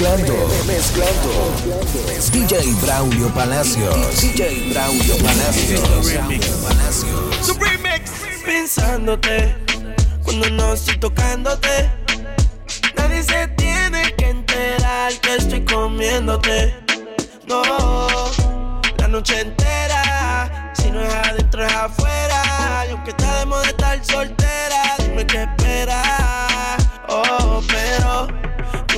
Mezclando, mezclando. DJ Braulio Palacios. DJ Braulio Palacios. Su remix. Pensándote cuando no estoy tocándote. Nadie se tiene que enterar que estoy comiéndote. No, la noche entera. Si no es adentro es afuera. Y aunque está de moda estar soltera, dime qué esperas. Oh, pero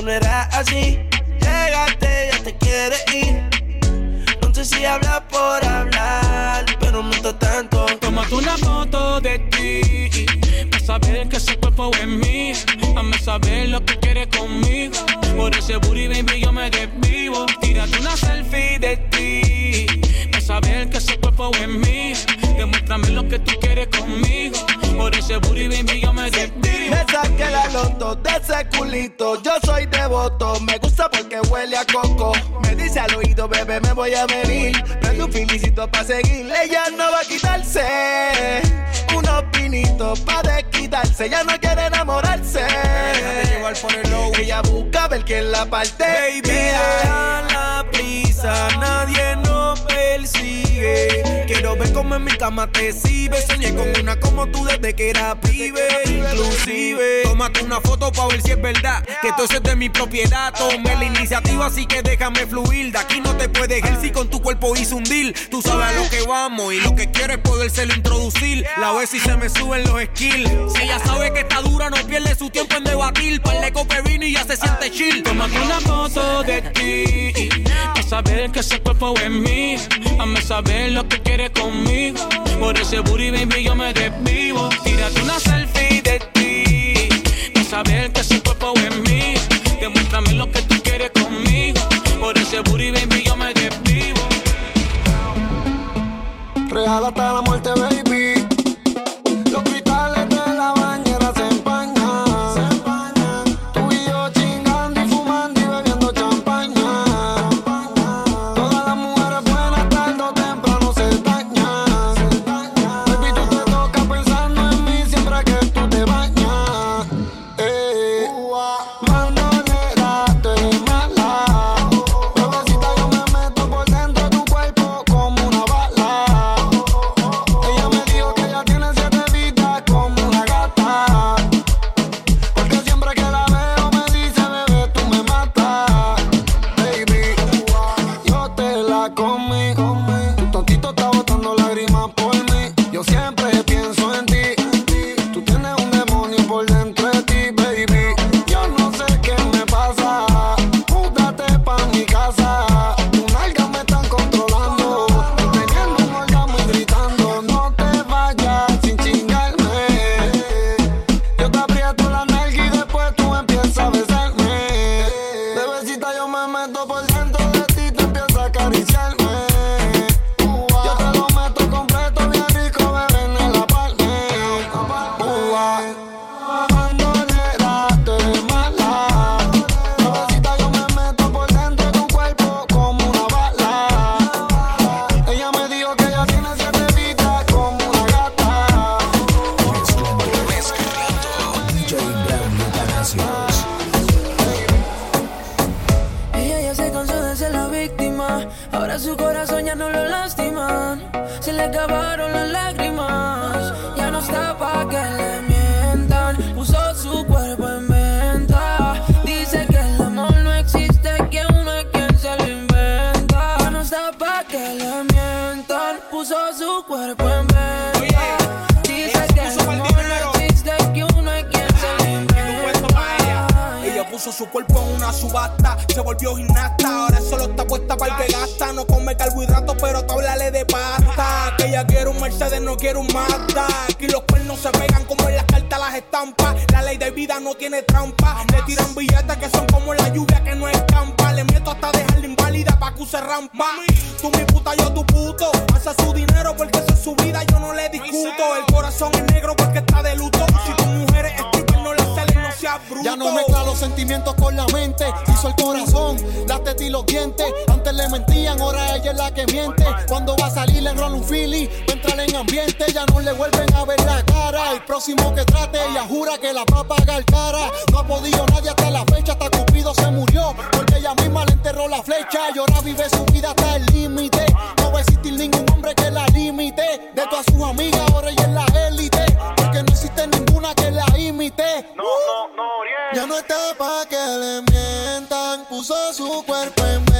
no eras así. Llegaste, ya te quieres ir. No sé si habla por hablar, pero está tanto. Tómate una foto de ti para saber que ese cuerpo es mío. Hazme saber lo que quieres conmigo. Por ese booty, baby, yo me desvivo. Tírate una selfie de ti para saber que ese cuerpo es mío. Demuéstrame lo que tú quieres conmigo. Por ese booty, baby, yo me desvivo. Me saqué la loto de ese culito. Yo soy devoto, me gusta porque huele a coco. Me dice al oído, bebé, me voy a venir. Prende un filicito pa' seguirle, ella no va a quitarse. Unos pinitos pa' desquitarse, ella no quiere enamorarse. Ella busca ver quién la parte. Baby, a la prisa, nadie nos persigue. Quiero ver cómo en mi cama te sirve. Soñé con una como tú desde que era pibe. Inclusive, tómate una foto pa' ver si es verdad. Que todo eso es de mi propiedad. Tomé la iniciativa, así que déjame fluir. De aquí no te puedes ir si con tu cuerpo hice un deal. Tú sabes a lo que vamos y lo que quiero es podérselo introducir. La vez si se me suben los skills. Si ella sabe que está dura, no pierde su tiempo en debatir. Par de coque vino y ya se siente chill. Tómate una foto de ti para saber que ese cuerpo es mío. Hazme saber lo que quieres conmigo. Por ese booty, baby, yo me desvivo. Tírate una selfie de ti para saber que ese cuerpo es mío. Demuéstrame lo que tú quieres conmigo. Por ese booty, baby, yo me desvivo. Real hasta la muerte, baby. Ambiente. Ya no le vuelven a ver la cara. El próximo que trate, ella jura que la va a pagar cara. No ha podido nadie hasta la fecha, hasta Cupido se murió. Porque ella misma le enterró la flecha. Y ahora vive su vida hasta el límite. No va a existir ningún hombre que la limite. De todas sus amigas, ahora ella es la élite. Porque no existe ninguna que la imite. No, no, no, Ya no está pa' que le mientan. Puso su cuerpo en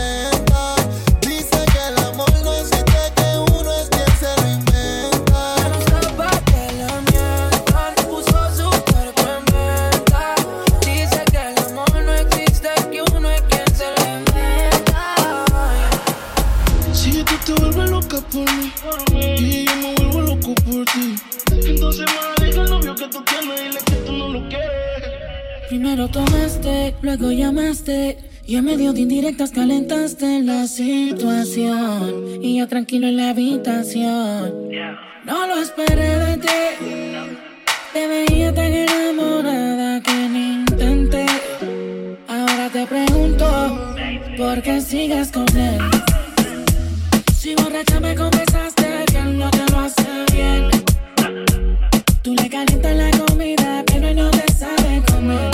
Primero tomaste, luego llamaste. Y en medio de indirectas calentaste la situación. Y yo tranquilo en la habitación. No lo esperé de ti. Te veía tan enamorada que ni intenté. Ahora te pregunto, ¿por qué sigues con él? Si borracha me confesaste que él no te lo hace bien. Tú le calientas la comida, pero él no te sabe comer.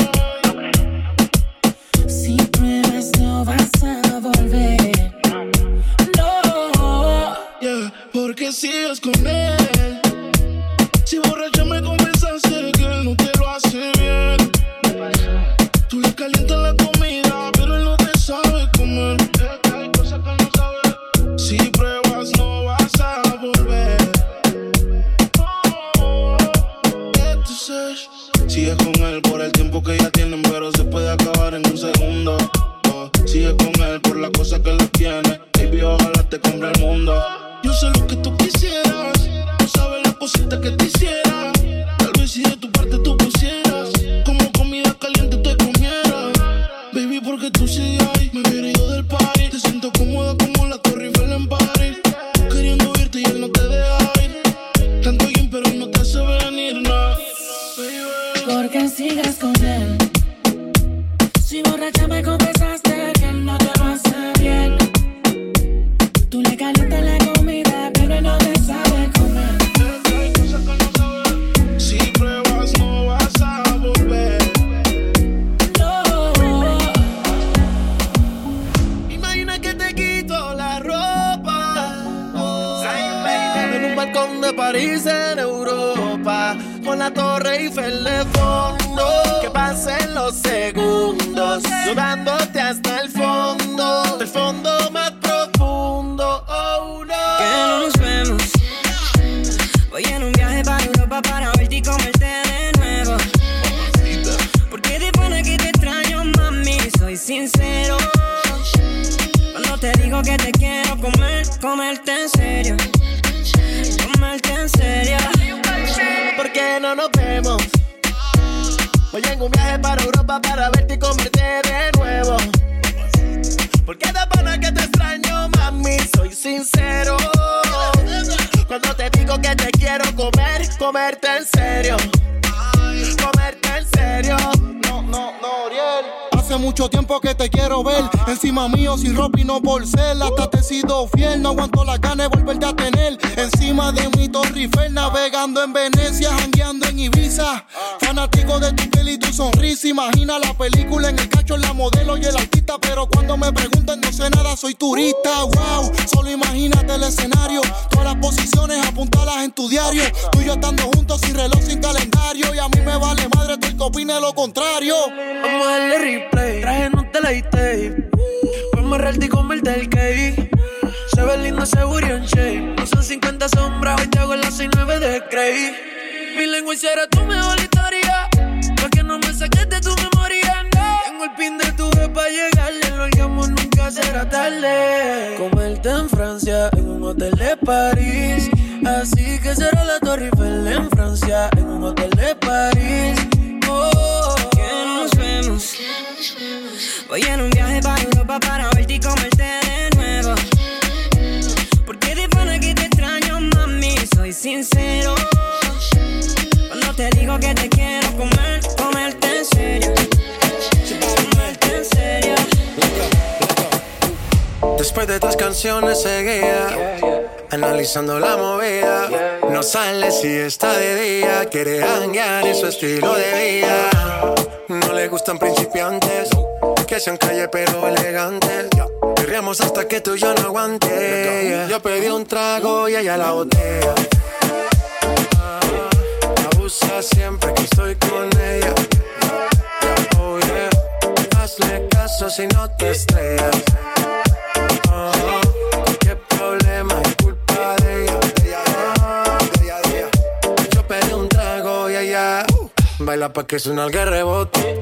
Porque sigues con él. Si borracha me Voy en un viaje para Europa para verte y comerte de nuevo. Porque de pana que te extraño, mami, soy sincero. Cuando te digo que te quiero comer, comerte en serio. Comerte en serio. No, no, no, Oriel. Hace mucho tiempo que te quiero ver. Encima mío sin ropa y no por ser Hasta te he sido fiel, no aguanto la gana de volverte a tener. Encima de mi Torre Eiffel Navegando en Venecia, jangueando en Ibiza. Fanático de tu piel y tu sonrisa Imagina la película en el cacho, la modelo y el artista. Pero cuando me preguntan no sé nada, soy turista Wow, solo imagínate el escenario Todas las posiciones apuntalas en tu diario. Tú y yo estando juntos sin reloj, sin calendario. Y a mí me vale madre tú que opine lo contrario. Vamos a darle traje no te la tape. Vamos a realty y comerte el cake. Se ve lindo ese booty en shape. No son 50 sombras, hoy te hago las 69 de Cray. Mi lengua será tu mejor historia. Pa' que no me saques de tu memoria. Tengo el pin de tu vez pa' llegarle. Lo hagamos nunca será tarde. Comerte en Francia, en un hotel de París. Así que será la Torre Eiffel en Francia, en un hotel de París. Voy en un viaje para Europa para verte y comerte de nuevo. Porque de pana que te extraño, mami, soy sincero. Cuando te digo que te quiero comer, comerte en serio. seria. Después de tus canciones seguía analizando la movida. No sale si está de día, quiere hanguear en su estilo de vida. No le gustan principiantes, que sean calle pero elegantes. Querríamos hasta que tú y yo no aguante. Yo pedí un trago y ella la botella. Ah, Abusa siempre que estoy con ella. Oh yeah, hazle caso si no te estrellas. Ah, qué problema es culpa de ella. Yo pedí un trago y ella uh, baila pa' que suena el rebote.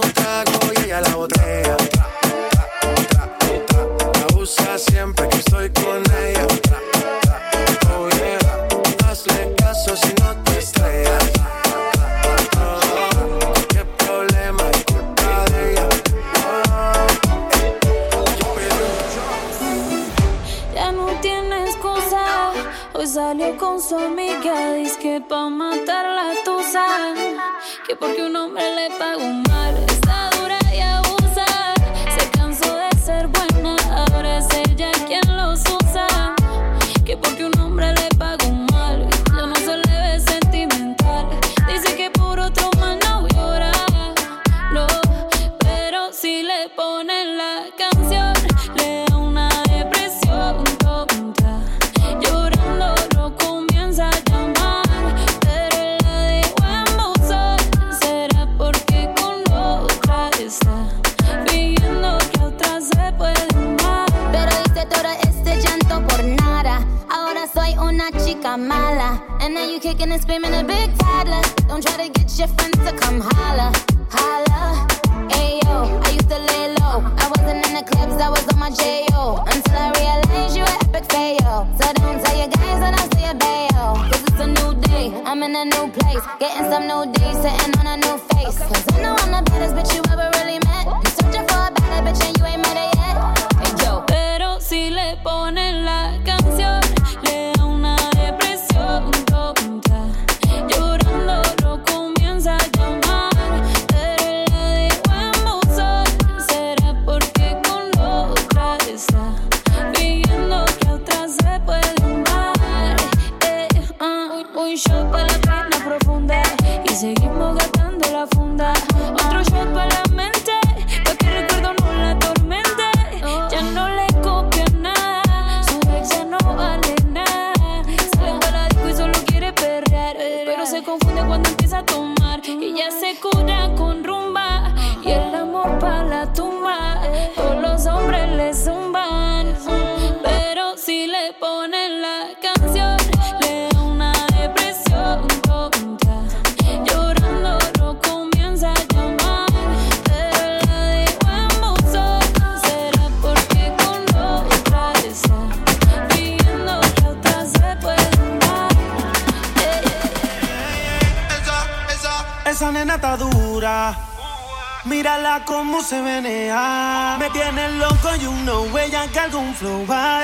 Abusa siempre que estoy con ella. Oh yeah, hazle caso si no te estrellas. Oh, qué problema es ella. Oh, Ya no tiene excusa. Hoy salió con su amiga. Dice que pa' matar la tusa. Que porque un hombre le pagó mal. And now you kicking and screaming a big toddler. Don't try to get your friends to come holla. Holla. Ayo, I used to lay low. I wasn't in the clubs, I was on my J.O. Until I realized you were epic fail. So don't tell your guys that I'm still bail. Cause it's a new day, I'm in a new place. Getting some new days, sitting on a new face. Cause I know I'm the baddest bitch you ever really met. I'm searching for a better bitch and you ain't met her yet. Hey, yo. Pero si le ponen Mírala cómo se menea. Me tiene loco y un no ella que algún flow va.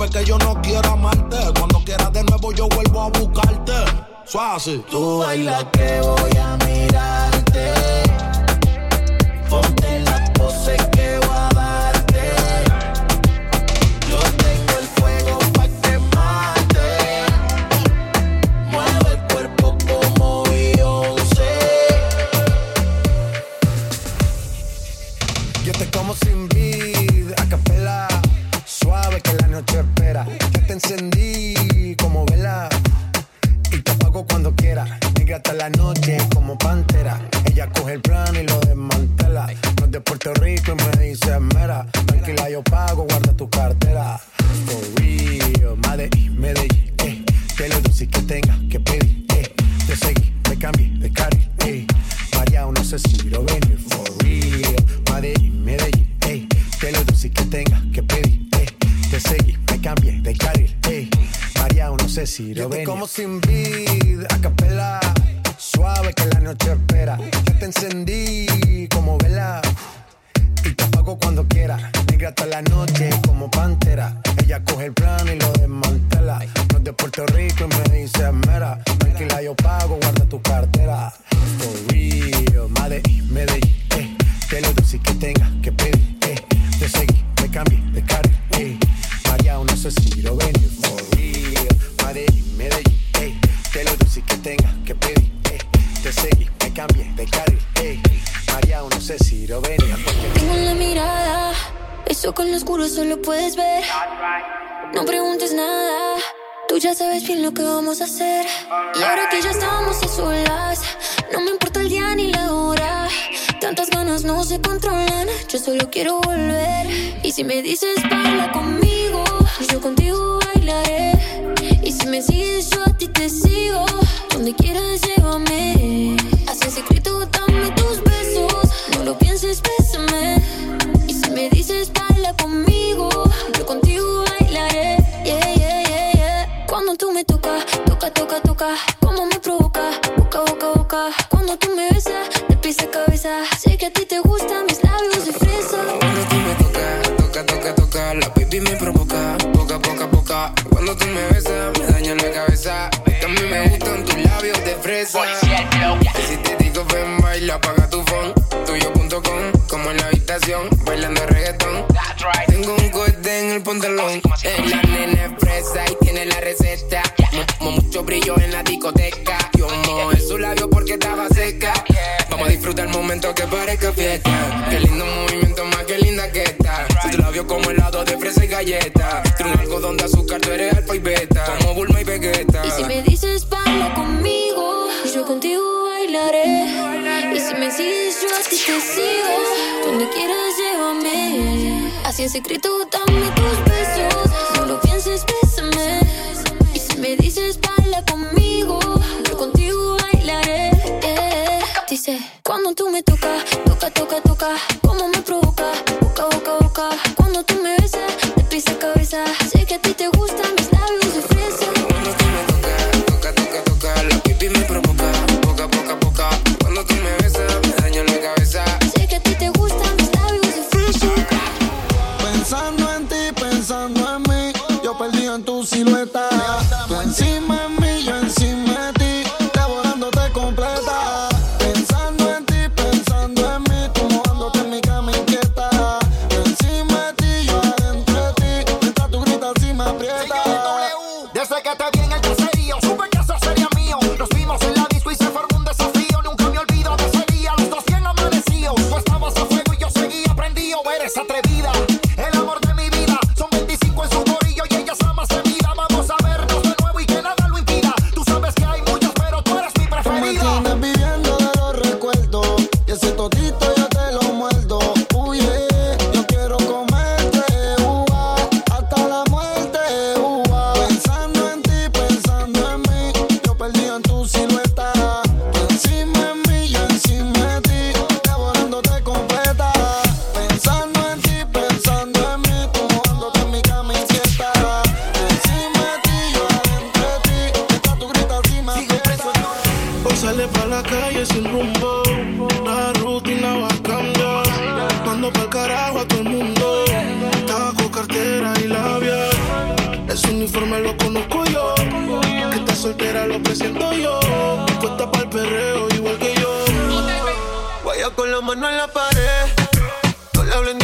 No te preocupes que yo no quiero amarte. Cuando quieras de nuevo, yo vuelvo a buscarte. Suave. Tú baila que voy a mirarte. Sin a capela. Suave que la noche espera. Yo te encendí como vela y te apago cuando quiera. Negra hasta la noche como pantera. Ella coge el plano y lo desmantela. No de Puerto Rico y me dice mera. Tranquila, yo pago, guarda tu cartera. For real, Medellín, Medellín, eh. Te lo dulce que tenga que pedir, eh. Te seguí, me cambié de carril, eh. María, no sé si lo venir. Eso con lo oscuro solo puedes ver. No preguntes nada, tú ya sabes bien lo que vamos a hacer. Y ahora que ya estamos a solas, no me importa el día ni la hora. Tantas ganas no se controlan, yo solo quiero volver. Y si me dices baila conmigo, yo contigo bailaré. Y si me sigues, yo a ti te sigo. Donde quieras, llévame. Me tocas, toca, toca, toca. Como me provoca, boca, boca, boca. Cuando tú me besas, de pies a cabeza. Sé que a ti te gustan mis labios de fresa. Cuando tú me tocas, toca, toca, toca, la baby me provoca, poca, poca, poca. Cuando tú me besas, me daña la cabeza. Mí me gustan tus labios de fresa. Y si te digo ven, baila, apaga tu phone. Tuyo.com, como en la habitación, bailando reggaetón. Tengo un corte en el pantalón. En la nena es fresa y tiene la receta. Mu- mu- mucho brillo en la discoteca. Yo mojé su labio porque estaba seca. Vamos a disfrutar el momento que parezca fiesta. Qué lindo movimiento, más que linda que está. Si tu labio como helado de fresa y galleta. Tiene un algodón de azúcar, tú eres alfa y beta. Como Bulma y Vegeta. Y si me dices baila conmigo, yo contigo bailaré. Y si me sigues, yo a ti te sigo. Donde quieras, llévame. Así en secreto, dame tus besos. No lo pienses, bésame. Y si me dices baila sale pa' la calle sin rumbo. La rutina va a cambiar. Mando pa'l carajo a todo el mundo. Taco, cartera y labial. Ese uniforme lo conozco yo. Que está soltera lo presento yo. Cuesta pa'l perreo igual que yo. Vaya con la mano en la pared. No le hablen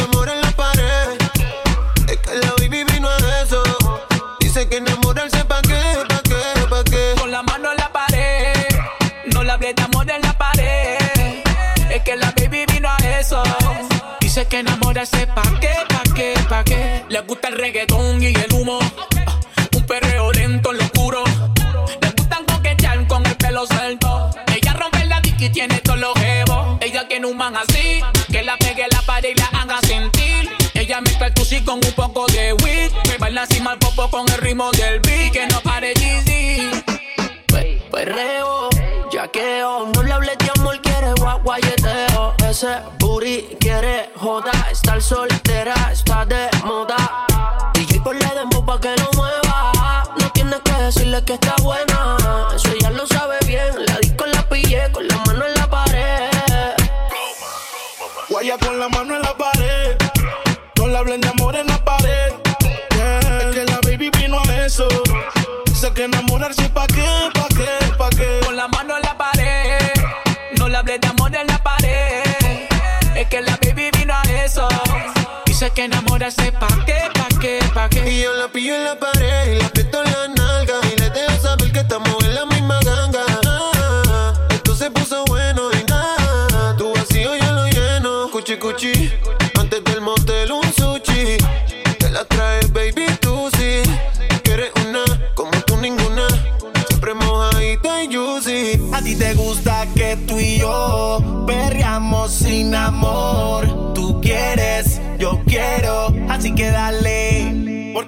Dice que enamorarse pa' qué, pa' qué, pa' qué. Le gusta el reggaetón y el humo. Ah, un perreo lento en lo oscuro. Le gustan coquetear con el pelo suelto. Ella rompe la dick y tiene todos los jebos. Ella que no man así. Que la pegue la pared y la haga sentir. Ella mezcla el sushi con un poco de weed. Me baila encima el popo con el ritmo del beat. Que no pare ese booty quiere joda. Estar soltera está de moda. DJ por demo pa' que no mueva. No tienes que decirle que está buena. Eso ella lo sabe bien. La disco la pillé con la mano en la pared. Guaya con la mano en la pared. No la hablen de amor en la pared. Es que la baby vino a eso. Dice que enamorarse pa' qué sé que enamorarse pa' qué, pa' qué, pa' qué. Y yo la pillo en la pared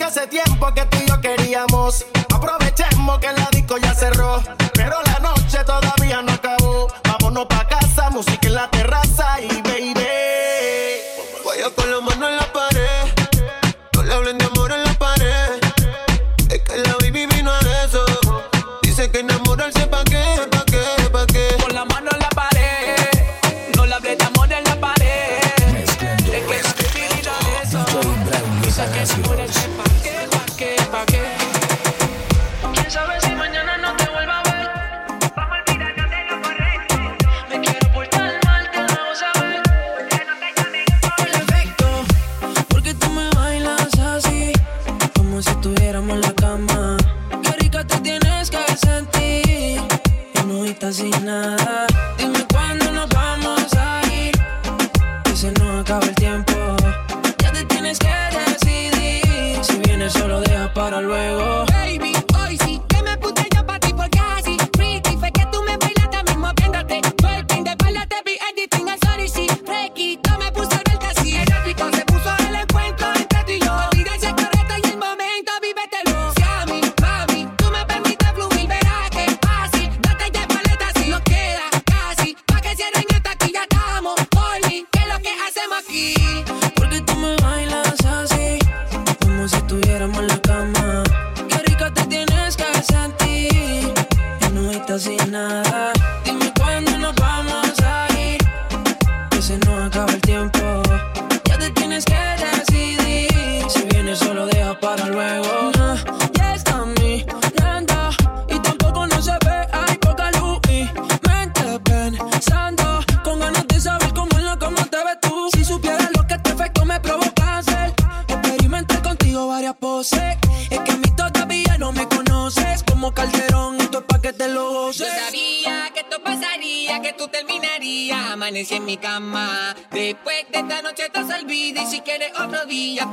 hace tiempo que te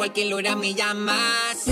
cualquier hora me llamas.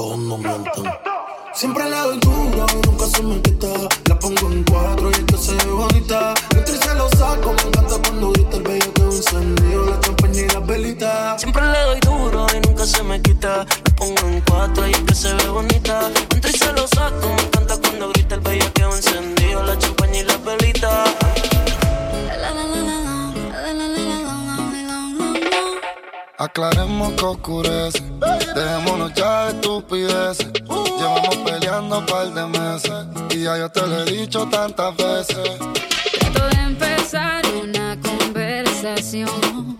ojos no. Siempre le doy duro, nunca se me quita. La pongo en cuatro y es que se ve bonita. Entro y se lo saco, me encanta cuando grita el bello que encendido, la campaña y las velitas. Siempre le doy duro y nunca se me quita. La pongo en cuatro y es que se ve bonita. Entro y se lo saco, me encanta cuando grita el bello que encendido, la champaña y las velitas. Aclaremos que oscurece. Dejémonos ya de estupideces. Llevamos peleando un par de meses. Y ya yo te lo he dicho tantas veces. Trato de una conversación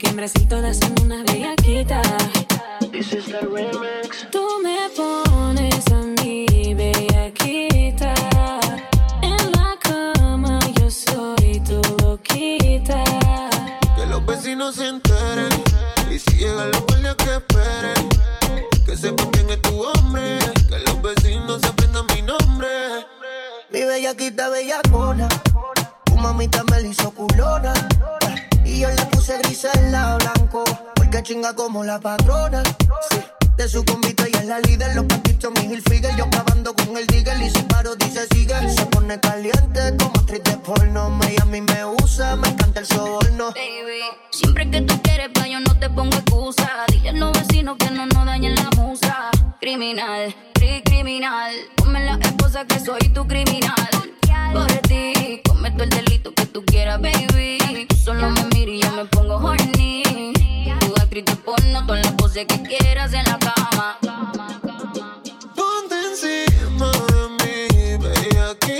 Porque en Brasil todas son Porque chinga como la patrona. Sí. De su convito ella es la líder. Los patitos mi Hilfiger. Yo acabando con el digger. Y si paro dice sigue. Se pone caliente como actriz de porno. Mí me usa. Me encanta el soborno. Baby, siempre que tú quieres, pa' yo no te pongo excusa. Dile a los vecinos que no nos dañen la musa. Criminal, cri criminal. Ponme la esposa que soy tu criminal. Por ti, cometo el delito que tú quieras, baby. Solo me miras y yo me pongo horny. Tú actriz porno, todas las poses que quieras en la cama. Ponte encima de mí, bellaquita.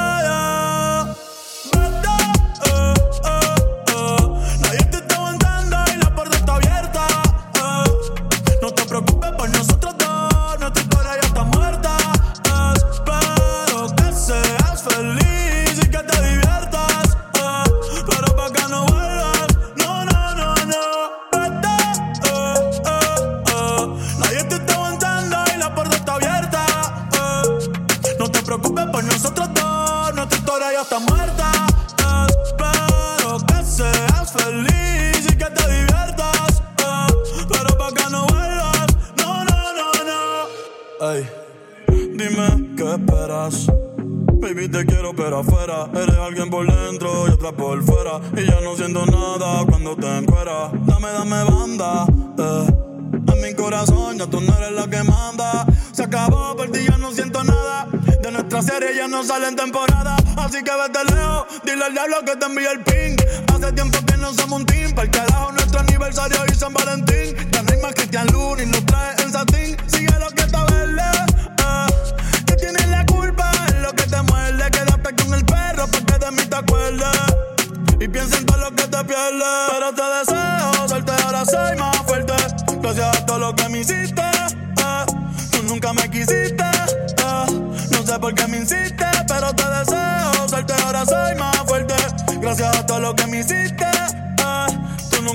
Feliz y que te diviertas, eh. Pero pa' que no vuelvas, no, no, no, no. Ey, dime qué esperas. Baby, te quiero, pero afuera. Eres alguien por dentro y otra por fuera. Y ya no siento nada cuando te encueras. Dame, dame banda. Eh. En mi corazón ya tú no eres la que manda. Se acabó, por ti ya no siento nada. De nuestra serie ya no sale en temporada. Así que vete lejos, dile al diablo que te envíe el ping. Hace tiempo que no somos un team. Para el carajo, nuestro aniversario y San Valentín. Ya no hay más Cristian Luna y nos trae en satín. Sigue lo que está verde. Que tienes la culpa en lo que te muerde. Quédate con el perro para que de mí te acuerdes. Y piensa en todo lo que te pierdes. Pero te deseo suerte, ahora soy más fuerte. Gracias a todo lo que me hiciste. eh. Tú nunca me quisiste. eh. No sé por qué me insiste, pero te deseo suerte, ahora soy más fuerte. Gracias a todo lo que me hiciste.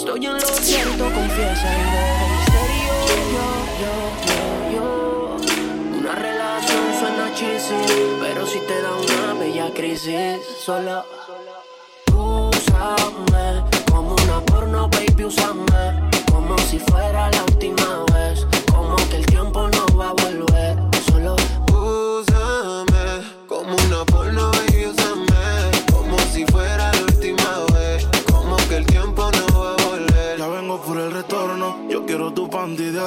estoy en lo cierto, confiesa algo en serio. Yo, yo, yo, yo. Una relación suena cheesy, pero si te da una bella crisis, sola. Úsame como una porno, baby, úsame como si fuera la última vez, como que el tiempo no va a volver.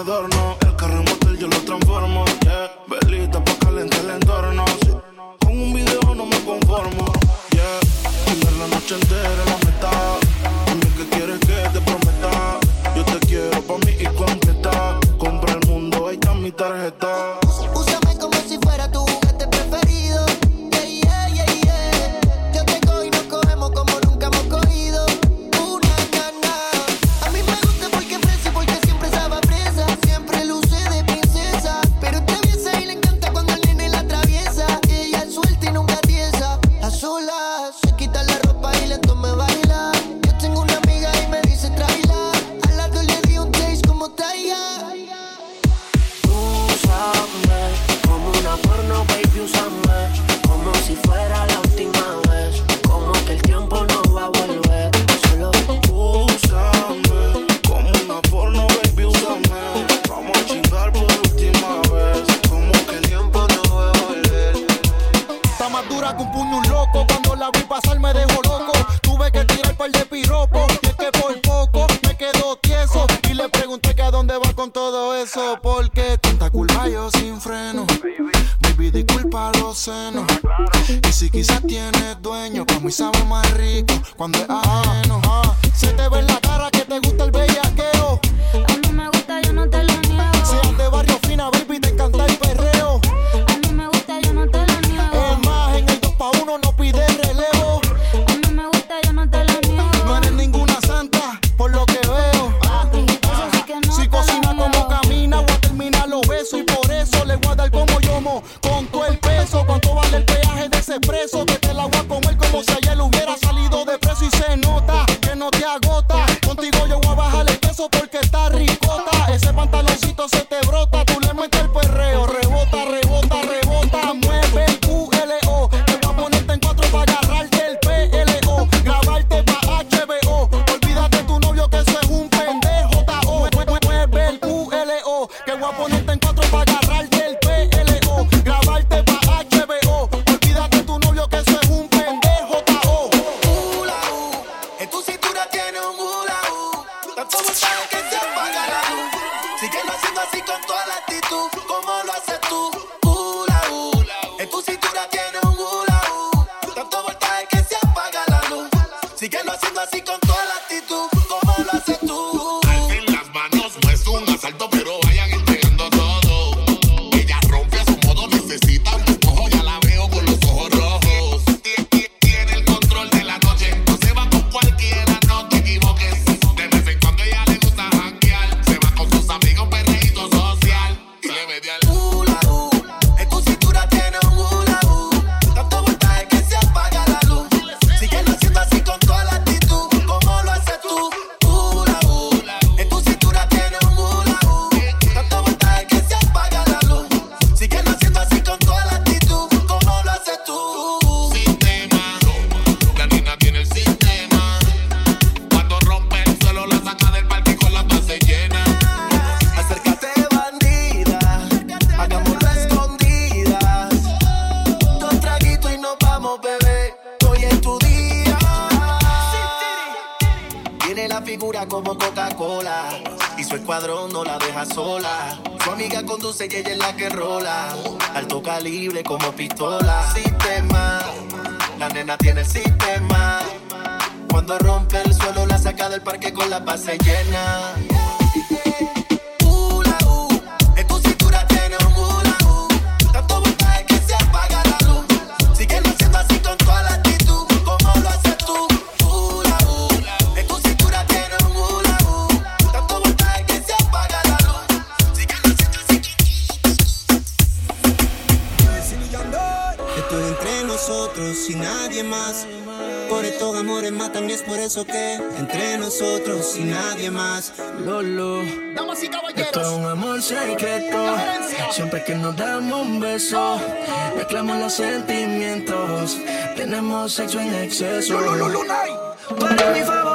ganador dónde vas con todo eso? Porque tanta culpa yo sin freno. Baby, disculpa los senos. Y si quizás tienes dueño, como y sabe más rico cuando es ajeno. pistola. Sistema, la nena tiene el sistema. Cuando rompe el suelo, la saca del parque con la base llena. que entre nosotros y nadie más. Lolo, damas y caballeros, esto es un amor secreto. Siempre que nos damos un beso, mezclamos los sentimientos. Tenemos sexo en exceso. Lolo, Para mi favor.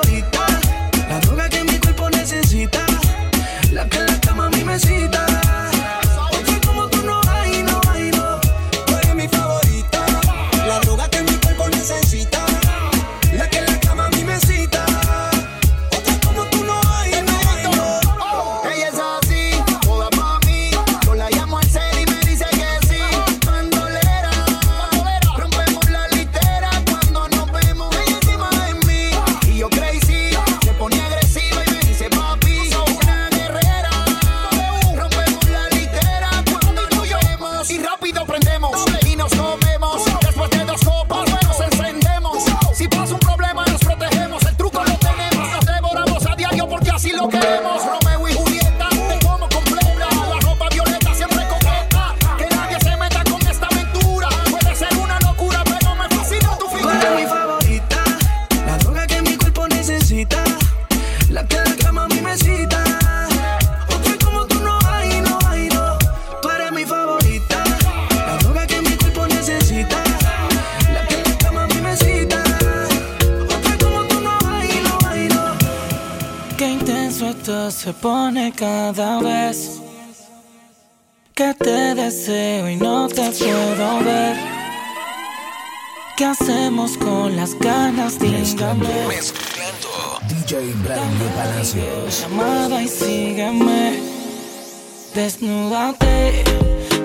Desnúdate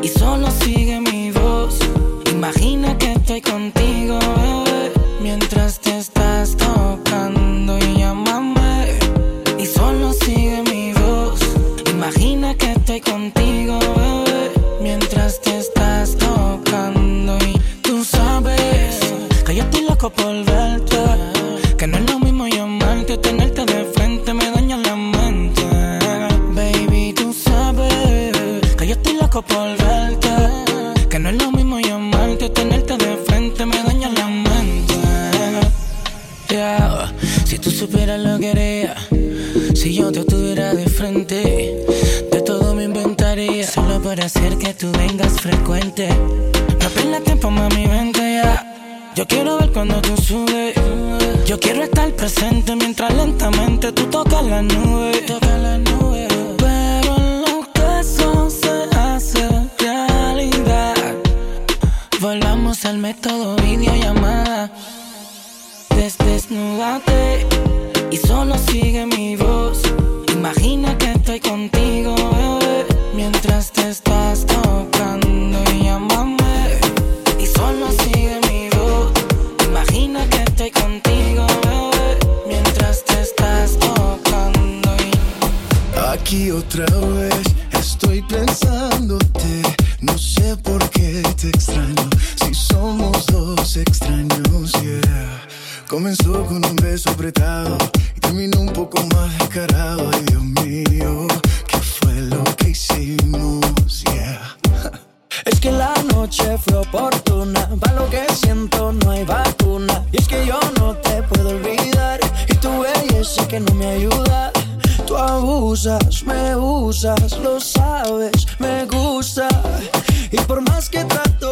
y solo sigue mi voz. Imagina que estoy contigo, bebé, mientras Comenzó con un beso apretado y terminó un poco más descarado. Ay, Dios mío, ¿qué fue lo que hicimos? Yeah. Es que la noche fue oportuna, para lo que siento no hay vacuna. Y es que yo no te puedo olvidar, y tu belleza que no me ayuda. Tú abusas, me usas, lo sabes, me gusta. Y por más que trato,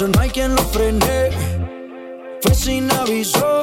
No hay quien lo frene. Fue sin aviso.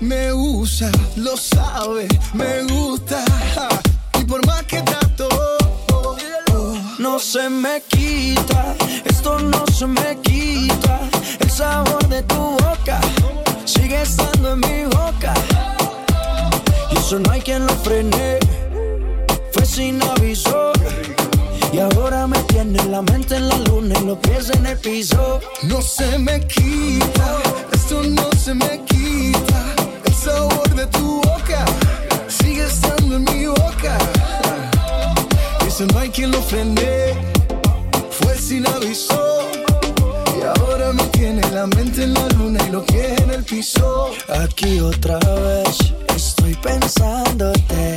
Me usa, lo sabe, me gusta. Y por más que trato, No se me quita, esto no se me quita. El sabor de tu boca sigue estando en mi boca. Y eso no hay quien lo frene. Fue sin aviso. Y ahora me tiene la mente en la luna y los pies en el piso. no se me quita, esto no se me quita. Sabor de tu boca sigue estando en mi boca. Eso no hay quien lo frene, fue sin aviso. Y ahora me tiene la mente en la luna y lo que en el piso. Aquí otra vez estoy pensándote.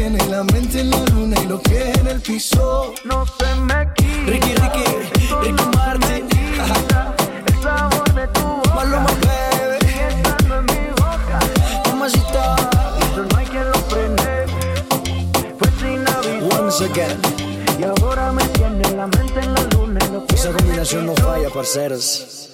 Tiene la mente en la luna y lo que en el piso. No se me quita. Ricky, Ricky, Ricky Martin. El sabor de tu boca. Maluma, baby. Estando en mi boca. Mamacita. Eso no hay quien lo frene, fue sin aviso. Once again. Y ahora me tiene la mente en la luna y lo que Esa combinación no falla, parceros.